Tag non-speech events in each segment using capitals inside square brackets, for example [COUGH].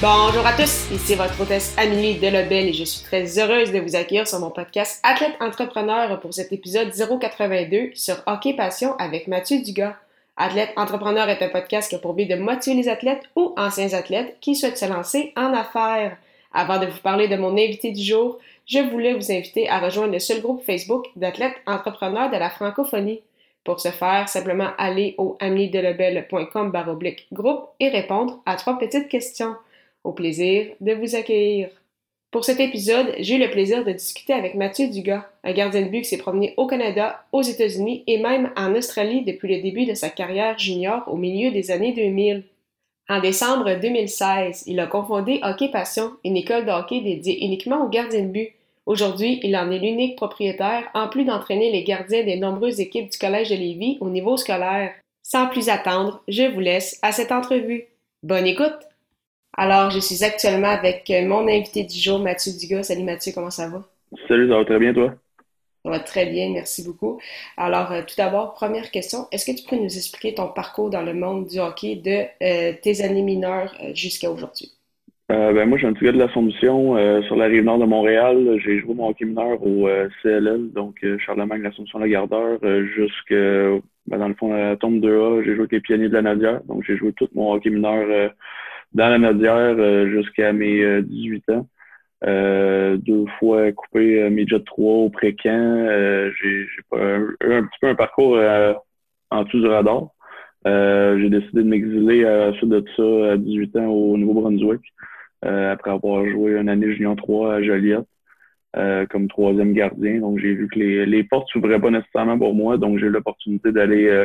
Bonjour à tous, ici votre hôtesse Amélie Delobel et je suis très heureuse de vous accueillir sur mon podcast Athlète Entrepreneur pour cet épisode 082 sur Hockey Passion avec Mathieu Dugas. Athlète Entrepreneur est un podcast qui a pour but de motiver les athlètes ou anciens athlètes qui souhaitent se lancer en affaires. Avant de vous parler de mon invité du jour, je voulais vous inviter à rejoindre le seul groupe Facebook d'athlètes entrepreneurs de la francophonie. Pour ce faire, simplement aller au baroblique groupe et répondre à trois petites questions. Au plaisir de vous accueillir. Pour cet épisode, j'ai eu le plaisir de discuter avec Mathieu Dugas, un gardien de but qui s'est promené au Canada, aux États-Unis et même en Australie depuis le début de sa carrière junior au milieu des années 2000. En décembre 2016, il a confondé Hockey Passion, une école de hockey dédiée uniquement aux gardiens de but. Aujourd'hui, il en est l'unique propriétaire, en plus d'entraîner les gardiens des nombreuses équipes du Collège de Lévis au niveau scolaire. Sans plus attendre, je vous laisse à cette entrevue. Bonne écoute! Alors, je suis actuellement avec euh, mon invité du jour, Mathieu Dugas. Salut Mathieu, comment ça va? Salut, ça va très bien, toi? Ça va très bien, merci beaucoup. Alors, euh, tout d'abord, première question, est-ce que tu pourrais nous expliquer ton parcours dans le monde du hockey de euh, tes années mineures jusqu'à aujourd'hui? ben, moi, j'ai un petit gars de l'Assomption sur la rive nord de Montréal. J'ai joué mon hockey mineur au CLL, donc Charlemagne, l'Assomption, la Gardeur, jusqu'à, ben, dans le fond, la tombe 2A. J'ai joué avec les pionniers de la Nadia, donc j'ai joué tout mon hockey mineur dans la Nadière euh, jusqu'à mes 18 euh, ans. Euh, deux fois coupé mes Midget 3 au pré-camp. j'ai un, un, petit peu un parcours en dessous du radar. j'ai décidé de m'exiler à suite de ça à 18 ans au Nouveau-Brunswick, après avoir joué une année junior 3 à Joliette. comme troisième gardien. Donc j'ai vu que les, les portes s'ouvraient pas nécessairement pour moi, donc j'ai eu l'opportunité d'aller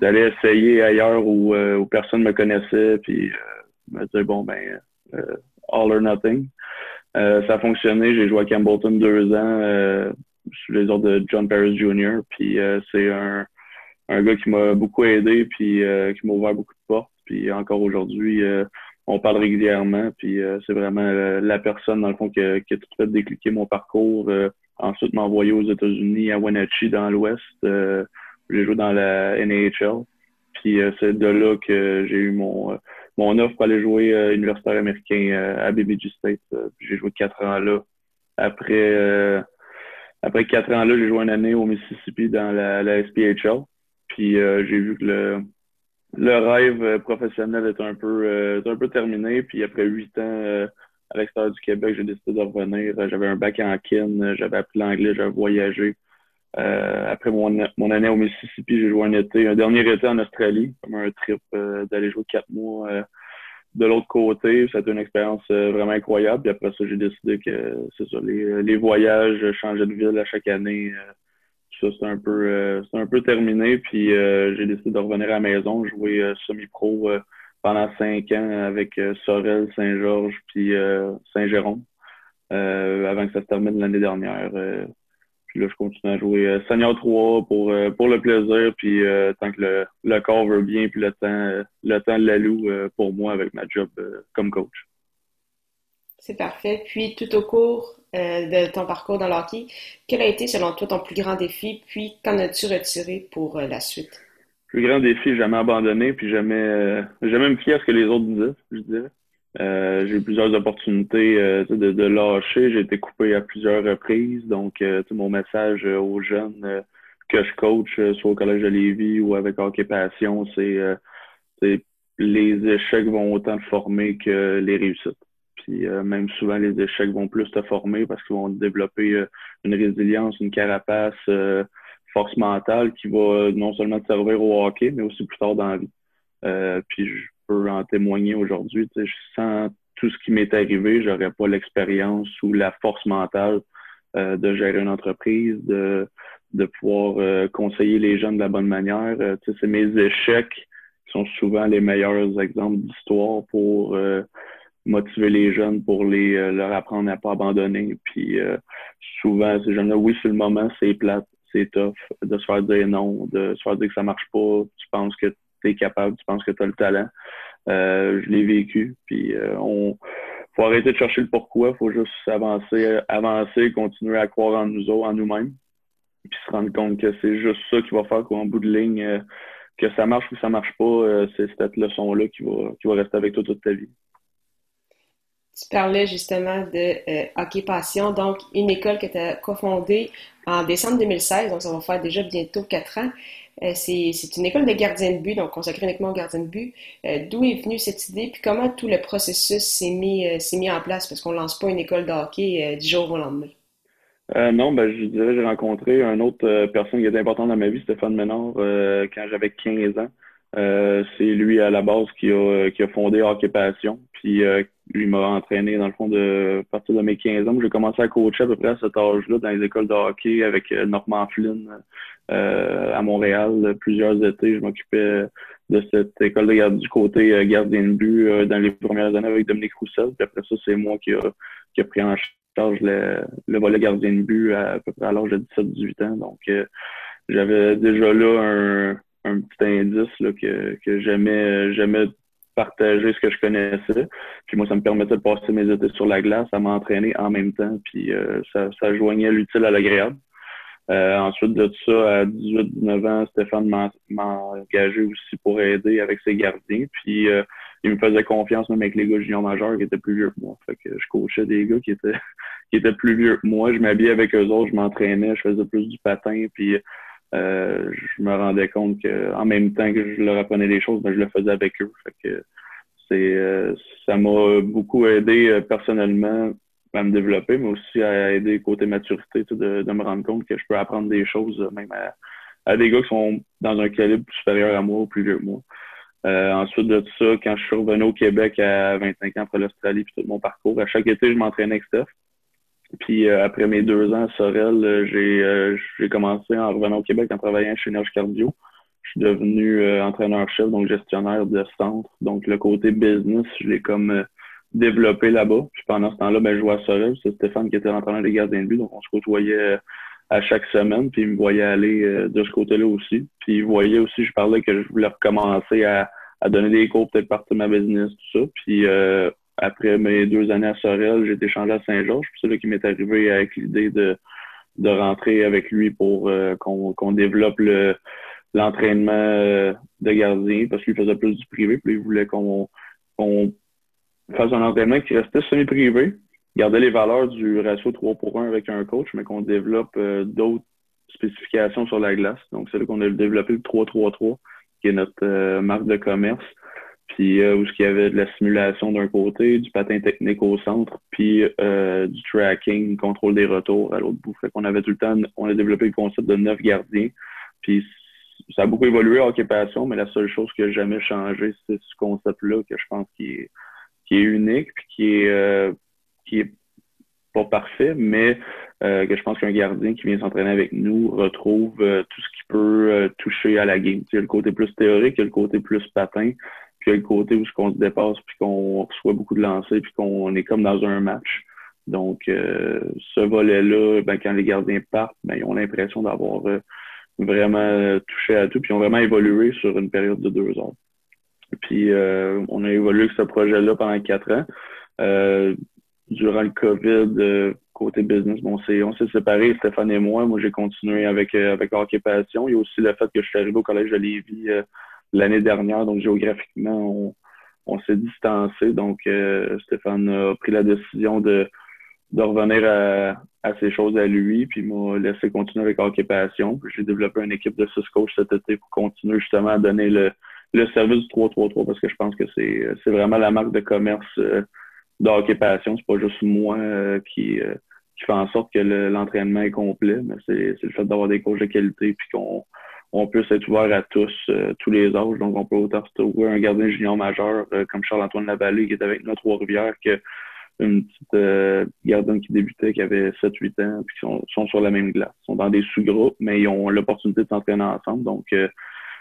d'aller essayer ailleurs où, où personne me connaissait. Puis me dire bon ben euh, all or nothing. Euh, ça a fonctionné. J'ai joué à Campbellton deux ans euh, sous les ordres de John Paris Jr. Puis c'est un, un gars qui m'a beaucoup aidé puis qui m'a ouvert beaucoup de portes. Puis encore aujourd'hui, on parle régulièrement. Puis c'est vraiment la personne dans le fond qui a, tout fait décliquer mon parcours. ensuite, m'envoyer aux États-Unis à Wenatchee dans l'Ouest. j'ai joué dans la NHL. Puis c'est de là que j'ai eu mon mon offre pour aller jouer euh, universitaire américain euh, à BBG State. Euh, j'ai joué quatre ans là. Après, après quatre ans là, j'ai joué une année au Mississippi dans la, la SPHL. Puis j'ai vu que le, le rêve professionnel est un peu, un peu terminé. Puis après huit ans à l'extérieur du Québec, j'ai décidé de revenir. J'avais un bac en kin, j'avais appris l'anglais, j'avais voyagé. Après mon, mon, année au Mississippi, j'ai joué un été, un dernier été en Australie, comme un trip d'aller jouer quatre mois de l'autre côté, été une expérience euh, vraiment incroyable. Puis après ça, j'ai décidé que c'est ça, les, les, voyages, changer de ville à chaque année, euh, ça c'est un peu euh, c'est un peu terminé. Puis j'ai décidé de revenir à la maison, jouer semi-pro pendant cinq ans avec Sorel, Saint-Georges puis Saint-Jérôme. avant que ça se termine l'année dernière. Puis là, je continue à jouer euh, Seigneur 3 pour, euh, pour le plaisir, puis euh, tant que le, le, corps veut bien, puis le temps, le temps l'alloue pour moi avec ma job comme coach. C'est parfait. Puis tout au cours de ton parcours dans l'hockey, quel a été selon toi ton plus grand défi, puis qu'en as-tu retiré pour la suite? Le plus grand défi, jamais abandonné, puis jamais, jamais me fier à ce que les autres disaient, je dirais. Euh, j'ai eu plusieurs opportunités euh, de, de, lâcher. J'ai été coupé à plusieurs reprises. Donc, euh, mon message aux jeunes que je coach, soit au Collège de Lévis ou avec Hockey Passion, c'est les échecs vont autant te former que les réussites. Puis même souvent, les échecs vont plus te former parce qu'ils vont développer une résilience, une carapace, force mentale qui va non seulement te servir au hockey, mais aussi plus tard dans la vie. puis peux en témoigner aujourd'hui. Sans tout ce qui m'est arrivé, j'aurais pas l'expérience ou la force mentale euh, de gérer une entreprise, de, de pouvoir euh, conseiller les jeunes de la bonne manière. Euh, c'est mes échecs sont souvent les meilleurs exemples d'histoire pour motiver les jeunes, pour les leur apprendre à pas abandonner. Puis souvent, ces jeunes-là, oui, sur le moment, c'est plate, c'est tough de se faire dire non, de se faire dire que ça marche pas, tu penses que tu es capable, tu penses que tu as le talent. Euh, je l'ai vécu. Puis euh, on faut arrêter de chercher le pourquoi, faut juste avancer, avancer, continuer à croire en nous autres, en nous-mêmes. Puis se rendre compte que c'est juste ça qui va faire qu'en bout de ligne, euh, que ça marche ou ça marche pas, c'est cette leçon-là qui va, qui va rester avec toi toute ta vie. Tu parlais justement de Hockey Passion, donc une école que tu as cofondée en décembre 2016, donc ça va faire déjà bientôt quatre ans. Euh, c'est une école de gardien de but, donc consacrée uniquement aux gardiens de but. Euh, d'où est venue cette idée, puis comment tout le processus s'est mis, euh, mis en place, parce qu'on ne lance pas une école de hockey du jour au lendemain? non, ben, je dirais j'ai rencontré une autre personne qui était importante dans ma vie, Stéphane Ménard, quand j'avais 15 ans. c'est lui à la base qui a, qui a fondé Hockey Passion. Puis lui m'a entraîné dans le fond de partir de mes 15 ans. J'ai commencé à coacher à peu près à cet âge-là dans les écoles de hockey avec Normand Flynn, euh, à Montréal plusieurs étés. Je m'occupais de cette école de garde du côté euh, gardien de but euh, dans les premières années avec Dominique Roussel. Puis après ça, c'est moi qui a, qui a pris en charge le, le volet gardien de but à, peu près à l'âge de 17-18 ans. Donc, j'avais déjà là un, un petit indice là, que, que j'aimais partager ce que je connaissais. Puis moi, ça me permettait de passer mes étés sur la glace, à m'entraîner en même temps. Puis ça, ça joignait l'utile à l'agréable. Euh, ensuite de ça, à 18-19 ans, Stéphane m'a engagé aussi pour aider avec ses gardiens. Puis euh, il me faisait confiance même avec les gars juniors majeurs qui étaient plus vieux que moi. Fait que je coachais des gars qui étaient [LAUGHS] qui étaient plus vieux que moi. Je m'habillais avec eux autres, je m'entraînais, je faisais plus du patin. Puis euh, je me rendais compte que en même temps que je leur apprenais des choses, ben, je le faisais avec eux. Fait que c'est ça m'a beaucoup aidé personnellement à me développer, mais aussi à aider côté maturité, de, de me rendre compte que je peux apprendre des choses euh, même à, des gars qui sont dans un calibre supérieur à moi ou plus vieux que moi. Euh, ensuite de ça, quand je suis revenu au Québec à 25 ans après l'Australie puis tout mon parcours, à chaque été, je m'entraînais avec Steph. Puis euh, après mes deux ans à Sorel, j'ai commencé en revenant au Québec en travaillant chez Nerge Cardio. Je suis devenu entraîneur-chef, donc gestionnaire de centre. Donc le côté business, je l'ai comme développé là-bas. Puis pendant ce temps-là, ben, je jouais à Sorel. C'est Stéphane qui était l'entraîneur des gardiens de but. Donc, on se côtoyait euh, à chaque semaine. Puis il me voyait aller euh, de ce côté-là aussi. Puis il voyait aussi, je parlais que je voulais recommencer à, à donner des cours, peut-être partir de ma business, tout ça. Puis euh, après mes deux années à Sorel, j'ai été changé à Saint-Georges. C'est là qui m'est arrivé avec l'idée de, de rentrer avec lui pour qu'on développe le l'entraînement de gardien parce qu'il faisait plus du privé. Puis il voulait qu'on qu'on faire un entraînement qui restait semi-privé, garder les valeurs du ratio 3 pour 1 avec un coach, mais qu'on développe euh, d'autres spécifications sur la glace. Donc, c'est là qu'on a développé le 3-3-3, qui est notre euh, marque de commerce. Puis, euh, où il y avait de la simulation d'un côté, du patin technique au centre, puis du tracking, contrôle des retours à l'autre bout. Fait qu'on avait tout le temps, on a développé le concept de neuf gardiens. Puis, ça a beaucoup évolué en occupation, mais la seule chose qui n'a jamais changé, c'est ce concept-là que je pense qui est qui est unique, puis qui est, euh, qui est pas parfait, mais euh, que je pense qu'un gardien qui vient s'entraîner avec nous retrouve euh, tout ce qui peut toucher à la game. Il y a le côté plus théorique, il y a le côté plus patin, puis il y a le côté où on se dépasse, puis qu'on reçoit beaucoup de lancers, puis qu'on est comme dans un match. Donc, ce volet-là, ben, quand les gardiens partent, ben, ils ont l'impression d'avoir vraiment touché à tout, puis ils ont vraiment évolué sur une période de deux ans. Puis euh, on a évolué avec ce projet-là pendant quatre ans. Euh, durant le COVID, euh, côté business, bon, on s'est séparés, Stéphane et moi. Moi, j'ai continué avec, avec Hockey Passion. Il y a aussi le fait que je suis arrivé au Collège de Lévis l'année dernière, donc géographiquement, on, on s'est distancé. Donc, Stéphane a pris la décision de, de revenir à, à ces choses à lui, puis m'a laissé continuer avec Hockey Passion. J'ai développé une équipe de six coachs cet été pour continuer justement à donner le, le service du 3-3-3 parce que je pense que c'est, c'est vraiment la marque de commerce euh, de hockey passion. C'est pas juste moi euh, qui, euh, qui fait en sorte que l'entraînement est complet, mais c'est, c'est le fait d'avoir des coachs de qualité puis qu'on on puisse être ouvert à tous, euh, tous les âges. Donc, on peut autant trouver un gardien junior majeur comme Charles-Antoine Lavallée qui est avec à Trois-Rivières que une petite gardienne qui débutait qui avait 7-8 ans puis qui sont, sont, sur la même glace. Ils sont dans des sous-groupes, mais ils ont l'opportunité de s'entraîner ensemble. Donc,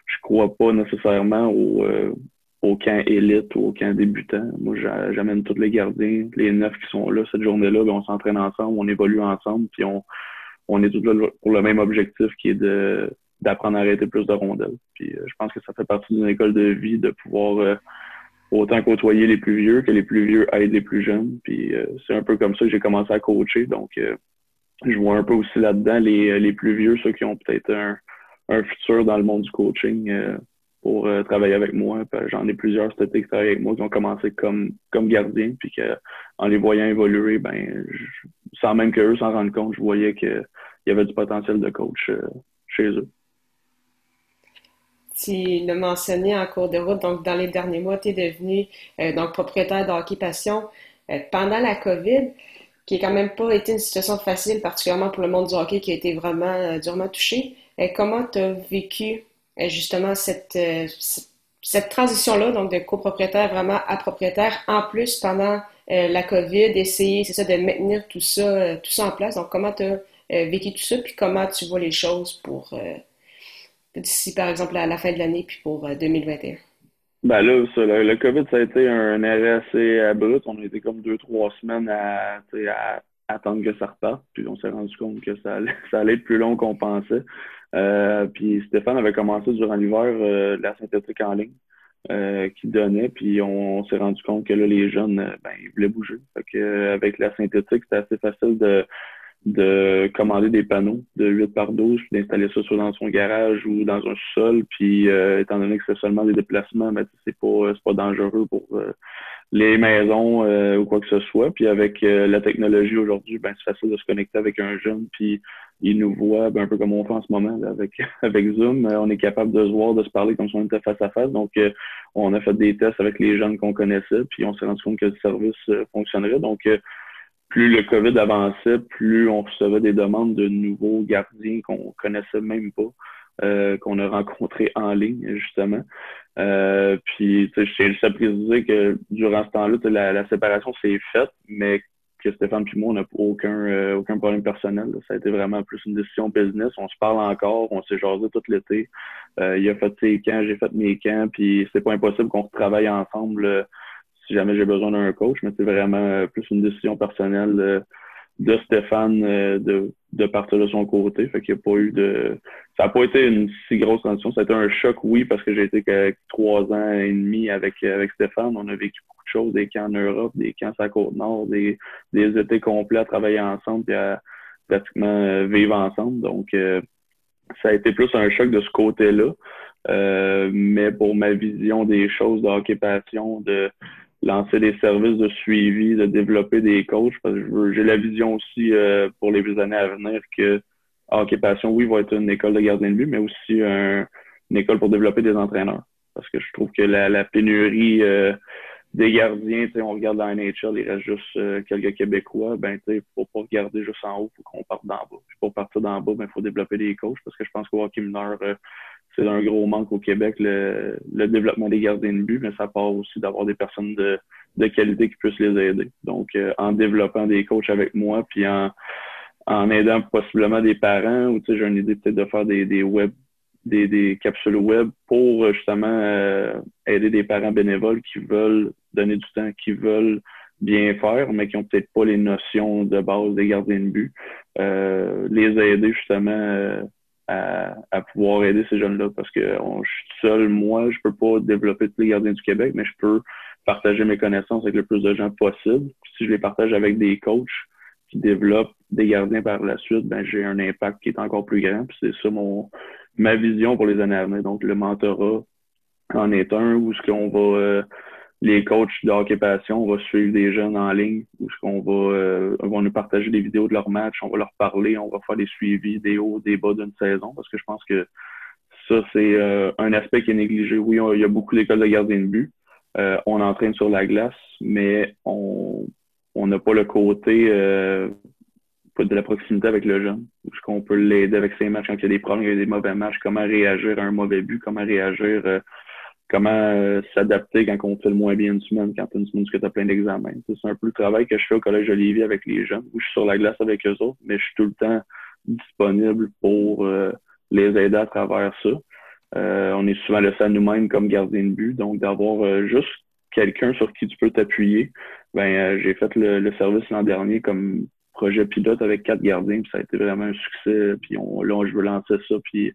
je crois pas nécessairement au, euh, au camp élite ou au camp débutant. Moi, j'amène tous les gardiens, les neuf qui sont là cette journée-là, on s'entraîne ensemble, on évolue ensemble, puis on, on est tous là pour le même objectif qui est de d'apprendre à arrêter plus de rondelles. Puis euh, je pense que ça fait partie d'une école de vie de pouvoir euh, autant côtoyer les plus vieux que les plus vieux aident les plus jeunes. Puis c'est un peu comme ça que j'ai commencé à coacher. Donc je vois un peu aussi là-dedans les, les plus vieux, ceux qui ont peut-être un, un futur dans le monde du coaching euh, pour euh, travailler avec moi. J'en ai plusieurs cet qui travaillent avec moi qui ont commencé comme, comme gardien, puis que, en les voyant évoluer, ben, sans même qu'eux s'en rendent compte, je voyais qu'il y avait du potentiel de coach euh, chez eux. Tu l'as mentionné en cours de route, donc dans les derniers mois, tu es devenu donc propriétaire de Hockey Passion pendant la COVID qui n'a quand même pas été une situation facile, particulièrement pour le monde du hockey qui a été vraiment durement touché. Comment tu as vécu euh, justement cette, euh, cette transition-là, donc de copropriétaire vraiment à propriétaire, en plus pendant euh, la COVID, essayer, c'est ça, de maintenir tout ça, tout ça en place? Donc, comment tu as vécu tout ça, puis comment tu vois les choses pour d'ici, par exemple, à la fin de l'année, puis pour 2021? Ben là, le, COVID, ça a été un arrêt assez abrupt. On a été comme deux, trois semaines à, attendre que ça reparte. Puis on s'est rendu compte que ça allait, [LAUGHS] ça être plus long qu'on pensait. Euh, puis Stéphane avait commencé durant l'hiver euh, la synthétique en ligne euh, qui donnait, puis on, s'est rendu compte que là, les jeunes, ben, ils voulaient bouger. Fait avec la synthétique, c'était assez facile de, de commander des panneaux de 8 par 12, puis d'installer ça soit dans son garage ou dans un sol. Puis étant donné que c'est seulement des déplacements, ben, c'est pas, pas dangereux pour les maisons ou quoi que ce soit. Puis avec la technologie aujourd'hui, ben, c'est facile de se connecter avec un jeune, puis ils nous voient ben, un peu comme on fait en ce moment avec, [LAUGHS] avec Zoom. Euh, on est capable de se voir, de se parler comme si on était face à face. Donc, euh, on a fait des tests avec les jeunes qu'on connaissait, puis on s'est rendu compte que le service euh, fonctionnerait. Donc, plus le COVID avançait, plus on recevait des demandes de nouveaux gardiens qu'on connaissait même pas, qu'on a rencontrés en ligne, justement. puis, je tiens juste à préciser que durant ce temps-là, la, la séparation s'est faite, mais que Stéphane et moi, on n'a aucun, euh, aucun problème personnel. Ça a été vraiment plus une décision business. On se parle encore, on s'est jasé tout l'été. Euh, il a fait ses camps, j'ai fait mes camps, puis c'est pas impossible qu'on travaille ensemble euh, si jamais j'ai besoin d'un coach, mais c'est vraiment plus une décision personnelle de Stéphane de, de partir de son côté. Fait qu'il n'y a pas eu de. Ça n'a pas été une si grosse transition. Ça a été un choc, oui, parce que j'ai été que trois ans et demi avec, avec Stéphane. On a vécu choses, des camps en Europe, des camps à Côte-Nord, des, des étés complets à travailler ensemble et à pratiquement euh, vivre ensemble. Donc, euh, ça a été plus un choc de ce côté-là. Euh, mais pour ma vision des choses de hockey passion, de lancer des services de suivi, de développer des coachs, parce que j'ai la vision aussi pour les années à venir que hockey passion, oui, va être une école de gardien de but, mais aussi une école pour développer des entraîneurs. Parce que je trouve que la, la pénurie des gardiens, on regarde la NHL, il reste juste euh, quelques Québécois, ben il faut pas regarder juste en haut, faut qu'on parte d'en bas. Puis pour partir d'en bas, ben faut développer des coachs parce que je pense qu'au hockey mineur, euh, c'est un gros manque au Québec, le, le, développement des gardiens de but, mais ça part aussi d'avoir des personnes de, de qualité qui puissent les aider. Donc, euh, en développant des coachs avec moi, puis en, en aidant possiblement des parents, ou tu sais, j'ai une idée peut-être de faire des, des web des, des, capsules web pour justement aider des parents bénévoles qui veulent donner du temps, qui veulent bien faire, mais qui ont peut-être pas les notions de base des gardiens de but, euh, les aider justement euh, à, à, pouvoir aider ces jeunes-là parce que je suis seul, moi, je peux pas développer tous les gardiens du Québec, mais je peux partager mes connaissances avec le plus de gens possible. si je les partage avec des coachs qui développent des gardiens par la suite, ben j'ai un impact qui est encore plus grand. c'est ça mon ma vision pour les années à venir. Donc le mentorat en est un où ce qu'on va euh, les coachs de hockey on va suivre des jeunes en ligne où on va, euh, vont nous partager des vidéos de leurs matchs, on va leur parler, on va faire des suivis, des hauts, des bas d'une saison, parce que je pense que ça, c'est euh, un aspect qui est négligé. Oui, il y a beaucoup d'écoles de gardiens de but. Euh, on entraîne sur la glace, mais on n'a pas le côté euh, de la proximité avec le jeune. Est-ce qu'on peut l'aider avec ses matchs quand il y a des problèmes, il y a des mauvais matchs, comment réagir à un mauvais but, comment réagir euh, comment euh, s'adapter quand on fait le moins bien une semaine, quand une semaine que tu as plein d'examens. C'est un peu le travail que je fais au Collège Olivier avec les jeunes, où je suis sur la glace avec eux autres, mais je suis tout le temps disponible pour euh, les aider à travers ça. on est souvent laissé à nous-mêmes comme gardien de but. Donc, d'avoir juste quelqu'un sur qui tu peux t'appuyer. Ben, j'ai fait le, service l'an dernier comme projet pilote avec quatre gardiens, puis ça a été vraiment un succès. Puis on, là, je veux lancer ça, puis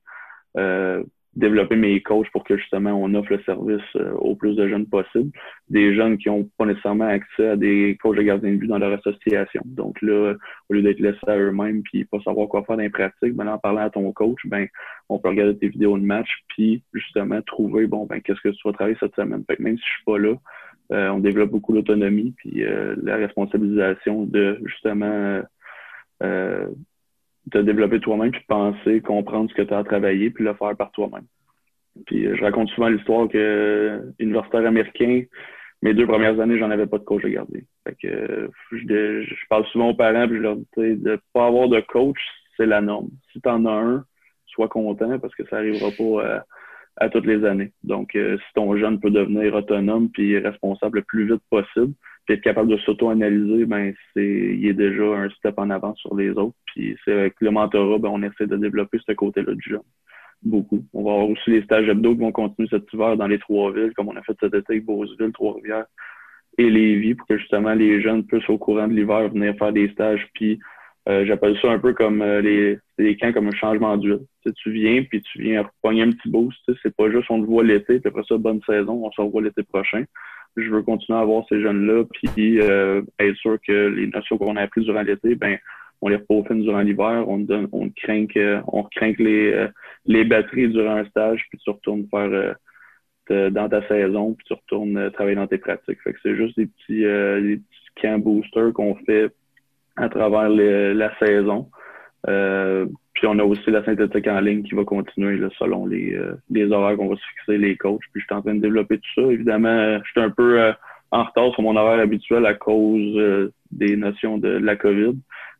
développer mes coachs pour que justement on offre le service euh, au plus de jeunes possible. Des jeunes qui n'ont pas nécessairement accès à des coachs de gardien de but dans leur association. Donc là, au lieu d'être laissés à eux-mêmes puis pas savoir quoi faire dans les pratiques, ben en parlant à ton coach, ben on peut regarder tes vidéos de match puis justement trouver bon ben qu'est-ce que tu vas travailler cette semaine. Fait que même si je suis pas là, euh, on développe beaucoup l'autonomie puis euh, la responsabilisation de justement de développer toi-même, puis penser, comprendre ce que tu as à travailler, puis le faire par toi-même. Puis euh, je raconte souvent l'histoire que euh, universitaire américain, mes deux premières années, j'en avais pas de coach à garder. Fait que euh, je, je, parle souvent aux parents, puis je leur dis de pas avoir de coach, c'est la norme. Si tu en as un, sois content parce que ça arrivera pas à, toutes les années. Donc, si ton jeune peut devenir autonome puis responsable le plus vite possible, puis être capable de s'auto-analyser, ben c'est il est déjà un step en avant sur les autres. Puis c'est avec le mentorat, ben, on essaie de développer ce côté-là du jeune. Beaucoup. On va avoir aussi les stages hebdo qui vont continuer cet hiver dans les trois villes, comme on a fait cet été avec Beauceville, Trois-Rivières et Lévis, pour que justement les jeunes puissent au courant de l'hiver venir faire des stages. Puis euh, j'appelle ça un peu comme euh, les, les camps comme un changement d'huile. Tu, tu viens, puis tu viens pogner un petit boost. C'est pas juste on te voit l'été, puis après ça, bonne saison, on se revoit l'été prochain je veux continuer à avoir ces jeunes-là, puis euh, être sûr que les notions qu'on a apprises durant l'été, ben on les peaufine durant l'hiver, on donne, on craint on craint les, euh, les batteries durant un stage, puis tu retournes faire euh, dans ta saison, puis tu retournes travailler dans tes pratiques. Fait que c'est juste des petits, des petits camps boosters qu'on fait à travers la saison. Euh, puis on a aussi la synthétique en ligne qui va continuer là, selon les, euh, les horaires qu'on va se fixer, les coachs. Puis je suis en train de développer tout ça. Évidemment, je suis un peu euh, en retard sur mon horaire habituel à cause des notions de, la COVID.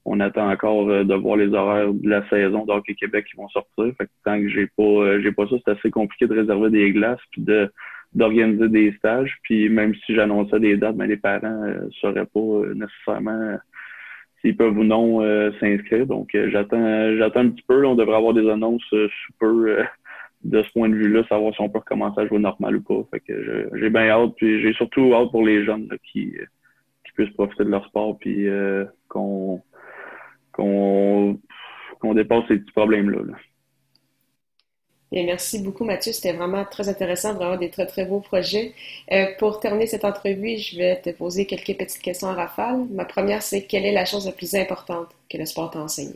On attend encore de voir les horaires de la saison d'Hockey Québec qui vont sortir. Fait que tant que j'ai pas j'ai pas ça, c'est assez compliqué de réserver des glaces puis de d'organiser des stages. Puis même si j'annonçais des dates, mais ben, les parents ne sauraient pas nécessairement s'ils peuvent ou non euh, s'inscrire. Donc, euh, j'attends j'attends un petit peu. on devrait avoir des annonces euh, sous peu de ce point de vue-là, savoir si on peut recommencer à jouer normal ou pas. Fait que j'ai bien hâte. Puis j'ai surtout hâte pour les jeunes qui, qui puissent profiter de leur sport puis qu'on qu'on qu'on dépasse ces petits problèmes-là. là merci beaucoup, Mathieu. C'était vraiment très intéressant, vraiment des très, très beaux projets. Euh, pour terminer cette entrevue, je vais te poser quelques petites questions en rafale. Ma première, c'est quelle est la chose la plus importante que le sport t'a enseigné?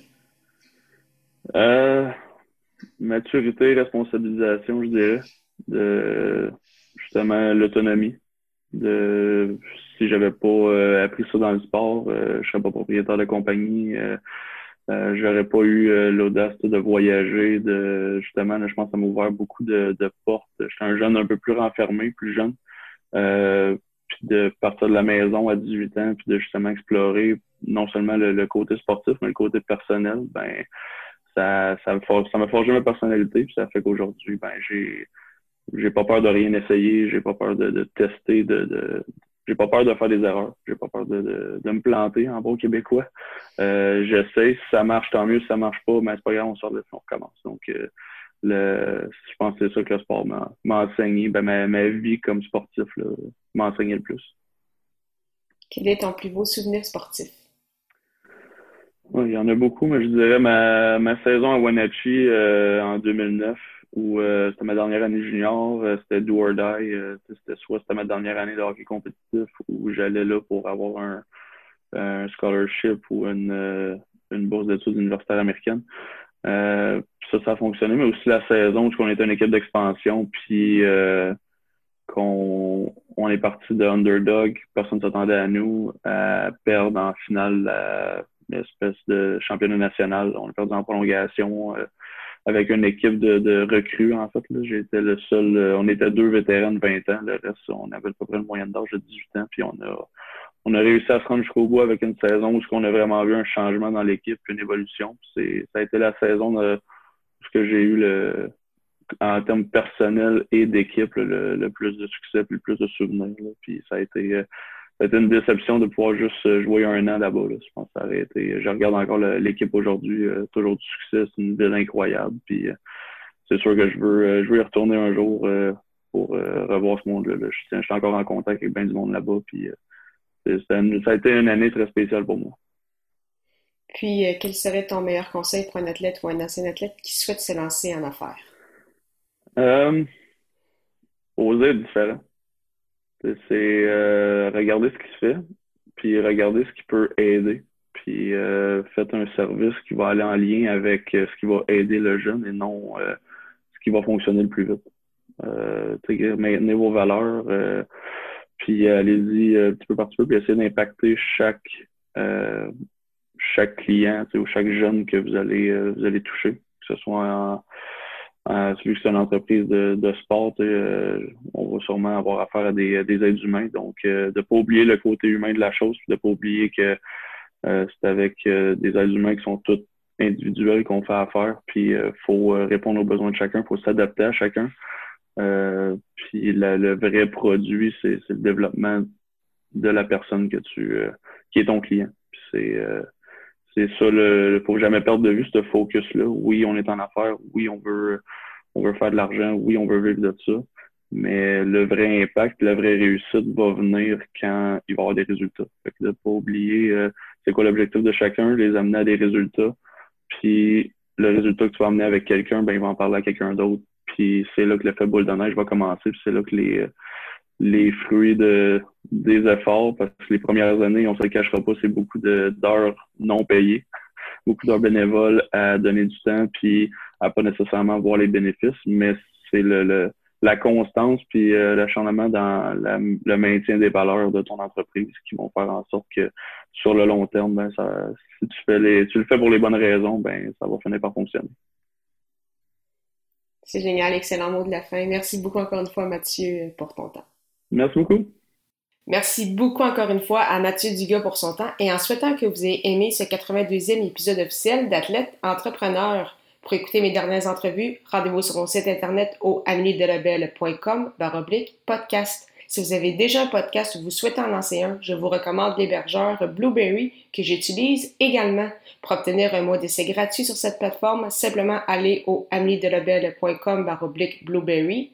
Euh, maturité, responsabilisation, je dirais. De, justement, l'autonomie. De, si j'avais pas euh, appris ça dans le sport, euh, je serais pas propriétaire de compagnie euh, j'aurais pas eu euh, l'audace de voyager, de justement, je pense que ça m'a ouvert beaucoup de, de portes. J'étais un jeune un peu plus renfermé, plus jeune. Euh, puis de partir de la maison à 18 ans, puis de justement explorer non seulement le, côté sportif, mais le côté personnel, ben ça, ça, ça m'a forgé ma personnalité, puis ça fait qu'aujourd'hui, ben j'ai j'ai pas peur de rien essayer, j'ai pas peur de, de tester, de, de, j'ai pas peur de faire des erreurs. J'ai pas peur de, de, de, me planter en bon québécois. Euh, j'essaie, si ça marche, tant mieux. Si ça marche pas, mais c'est pas grave, on sort de on recommence. Donc, euh, le, je pense que c'est ça que le sport m'a enseigné. Ben, ma, ma, vie comme sportif m'a enseigné le plus. Quel est ton plus beau souvenir sportif? Oui, il y en a beaucoup, mais je dirais ma, ma saison à Wenatchee euh, en 2009 où euh, c'était ma dernière année junior, euh, c'était do or die. Euh, c'était soit c'était ma dernière année de hockey compétitif où j'allais là pour avoir un, scholarship ou une, une bourse d'études universitaire américaine. ça, ça a fonctionné, mais aussi la saison où on était une équipe d'expansion, puis qu'on on est parti de underdog, personne ne s'attendait à nous, à perdre en finale l'espèce de championnat national. On a perdu en prolongation avec une équipe de, de recrues, en fait. J'étais le seul. Euh, on était deux vétérans de 20 ans. Le reste, on avait à peu près une moyenne d'âge de 18 ans. Puis on a, on a réussi à se rendre jusqu'au bout avec une saison où on a vraiment vu un changement dans l'équipe, une évolution. C'est, ça a été la saison de, où que j'ai eu le en termes personnels et d'équipe le, le, plus de succès puis le plus de souvenirs. Puis ça a été euh, c'était une déception de pouvoir juste euh, jouer un an là-bas. Je pense que ça aurait été. Je regarde encore l'équipe aujourd'hui, euh, toujours du succès, c'est une ville incroyable. Puis euh, c'est sûr que je veux, je veux y retourner un jour pour revoir ce monde-là. Je, suis encore en contact avec bien du monde là-bas. Puis, ça a été une année très spéciale pour moi. Puis, quel serait ton meilleur conseil pour un athlète ou un ancien athlète qui souhaite se lancer en affaires? oser différent. C'est regarder ce qui se fait, puis regarder ce qui peut aider puis euh, faites un service qui va aller en lien avec euh, ce qui va aider le jeune et non euh, ce qui va fonctionner le plus vite. Euh, maintenez vos valeurs, puis allez-y petit peu par petit peu, puis essayez d'impacter chaque chaque client ou chaque jeune que vous allez vous allez toucher, que ce soit en, celui que c'est une entreprise de, de sport, on va sûrement avoir affaire à des, des êtres humains. Donc, de ne pas oublier le côté humain de la chose, de ne pas oublier que euh, c'est avec euh, des êtres humains qui sont tous individuels qu'on fait affaire, puis il euh, faut répondre aux besoins de chacun, il faut s'adapter à chacun. puis le vrai produit, c'est le développement de la personne que tu qui est ton client. c'est c'est ça le faut jamais perdre de vue ce focus là. Oui, on est en affaires, oui, on veut on veut faire de l'argent, oui, on veut vivre de ça. Mais le vrai impact, la vraie réussite va venir quand il va y avoir des résultats. Fait que de pas oublier euh, c'est quoi l'objectif de chacun, les amener à des résultats. Puis le résultat que tu vas amener avec quelqu'un, ben il va en parler à quelqu'un d'autre. Puis c'est là que l'effet boule de neige va commencer. Puis c'est là que les les fruits de des efforts, parce que les premières années, on se le cachera pas, c'est beaucoup d'heures non payées, beaucoup d'heures bénévoles à donner du temps, puis à pas nécessairement voir les bénéfices, mais c'est le la constance puis euh, l'acharnement dans le maintien des valeurs de ton entreprise qui vont faire en sorte que sur le long terme, ben, ça, si tu fais les, tu le fais pour les bonnes raisons, ben ça va finir par fonctionner. C'est génial, excellent mot de la fin. Merci beaucoup encore une fois, Mathieu, pour ton temps. Merci beaucoup. Merci beaucoup encore une fois à Mathieu Dugas pour son temps et en souhaitant que vous ayez aimé ce 82e épisode officiel d'Athlète Entrepreneur. Pour écouter mes dernières entrevues, rendez-vous sur mon site internet au baroblique podcast. Si vous avez déjà un podcast ou vous souhaitez en lancer un, je vous recommande l'hébergeur Blueberry que j'utilise également. Pour obtenir un mois d'essai gratuit sur cette plateforme, simplement aller au baroblique blueberry,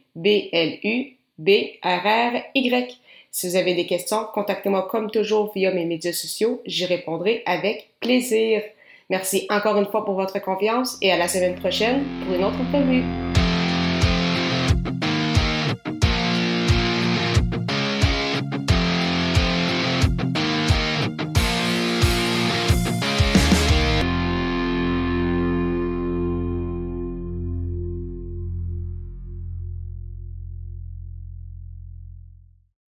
B-L-U-B-R-R-Y. Si vous avez des questions, contactez-moi comme toujours via mes médias sociaux, j'y répondrai avec plaisir. Merci encore une fois pour votre confiance et à la semaine prochaine pour une autre entrevue.